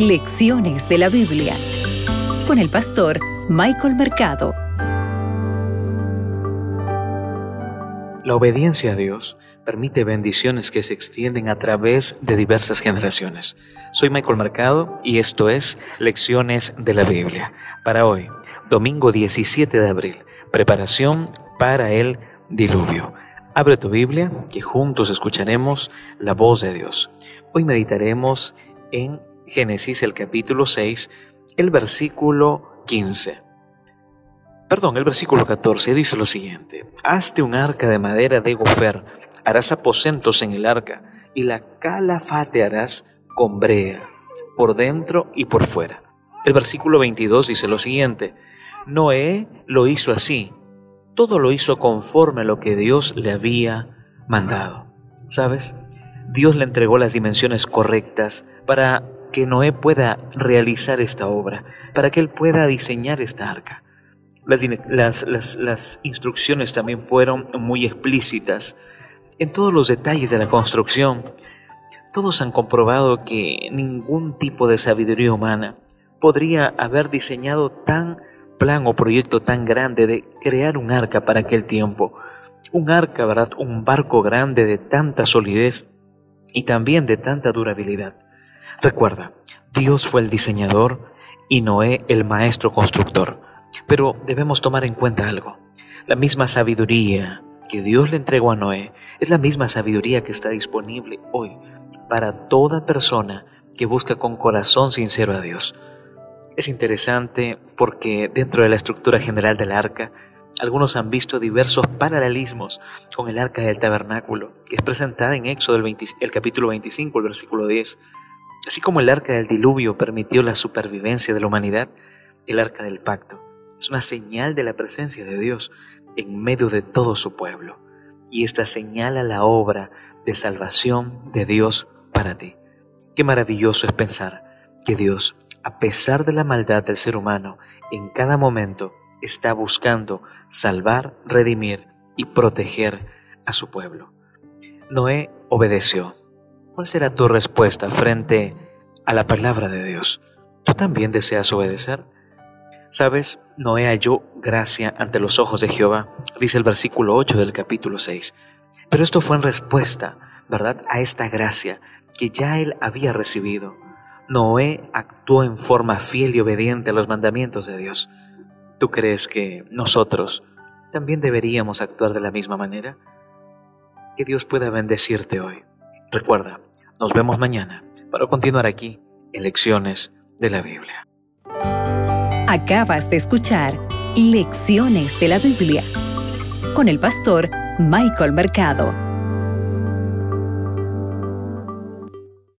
Lecciones de la Biblia con el pastor Michael Mercado. La obediencia a Dios permite bendiciones que se extienden a través de diversas generaciones. Soy Michael Mercado y esto es Lecciones de la Biblia. Para hoy, domingo 17 de abril, preparación para el diluvio. Abre tu Biblia, que juntos escucharemos la voz de Dios. Hoy meditaremos en Génesis el capítulo 6, el versículo 15. Perdón, el versículo 14 dice lo siguiente. Hazte un arca de madera de gofer, harás aposentos en el arca, y la calafate harás con brea, por dentro y por fuera. El versículo 22 dice lo siguiente. Noé lo hizo así, todo lo hizo conforme a lo que Dios le había mandado. ¿Sabes? Dios le entregó las dimensiones correctas para que Noé pueda realizar esta obra, para que él pueda diseñar esta arca. Las, instrucciones también fueron muy explícitas en todos los detalles de la construcción. Todos han comprobado que ningún tipo de sabiduría humana podría haber diseñado tan plan o proyecto tan grande de crear un arca para aquel tiempo. Un arca, ¿verdad? Un barco grande de tanta solidez y también de tanta durabilidad. Recuerda, Dios fue el diseñador y Noé el maestro constructor. Pero debemos tomar en cuenta algo. La misma sabiduría que Dios le entregó a Noé es la misma sabiduría que está disponible hoy para toda persona que busca con corazón sincero a Dios. Es interesante porque dentro de la estructura general del arca, algunos han visto diversos paralelismos con el arca del tabernáculo, que es presentada en Éxodo el, el capítulo 25, el versículo 10. Así como el arca del diluvio permitió la supervivencia de la humanidad, el arca del pacto es una señal de la presencia de Dios en medio de todo su pueblo. Y esta señala la obra de salvación de Dios para ti. Qué maravilloso es pensar que Dios a pesar de la maldad del ser humano, en cada momento está buscando salvar, redimir y proteger a su pueblo. Noé obedeció. ¿Cuál será tu respuesta frente a la palabra de Dios? ¿Tú también deseas obedecer? Sabes, Noé halló gracia ante los ojos de Jehová, dice el versículo 8 del capítulo 6. Pero esto fue en respuesta, ¿verdad?, a esta gracia que ya él había recibido. Noé actuó en forma fiel y obediente a los mandamientos de Dios. ¿Tú crees que nosotros también deberíamos actuar de la misma manera? Que Dios pueda bendecirte hoy. Recuerda, nos vemos mañana para continuar aquí en Lecciones de la Biblia. Acabas de escuchar Lecciones de la Biblia con el pastor Michael Mercado.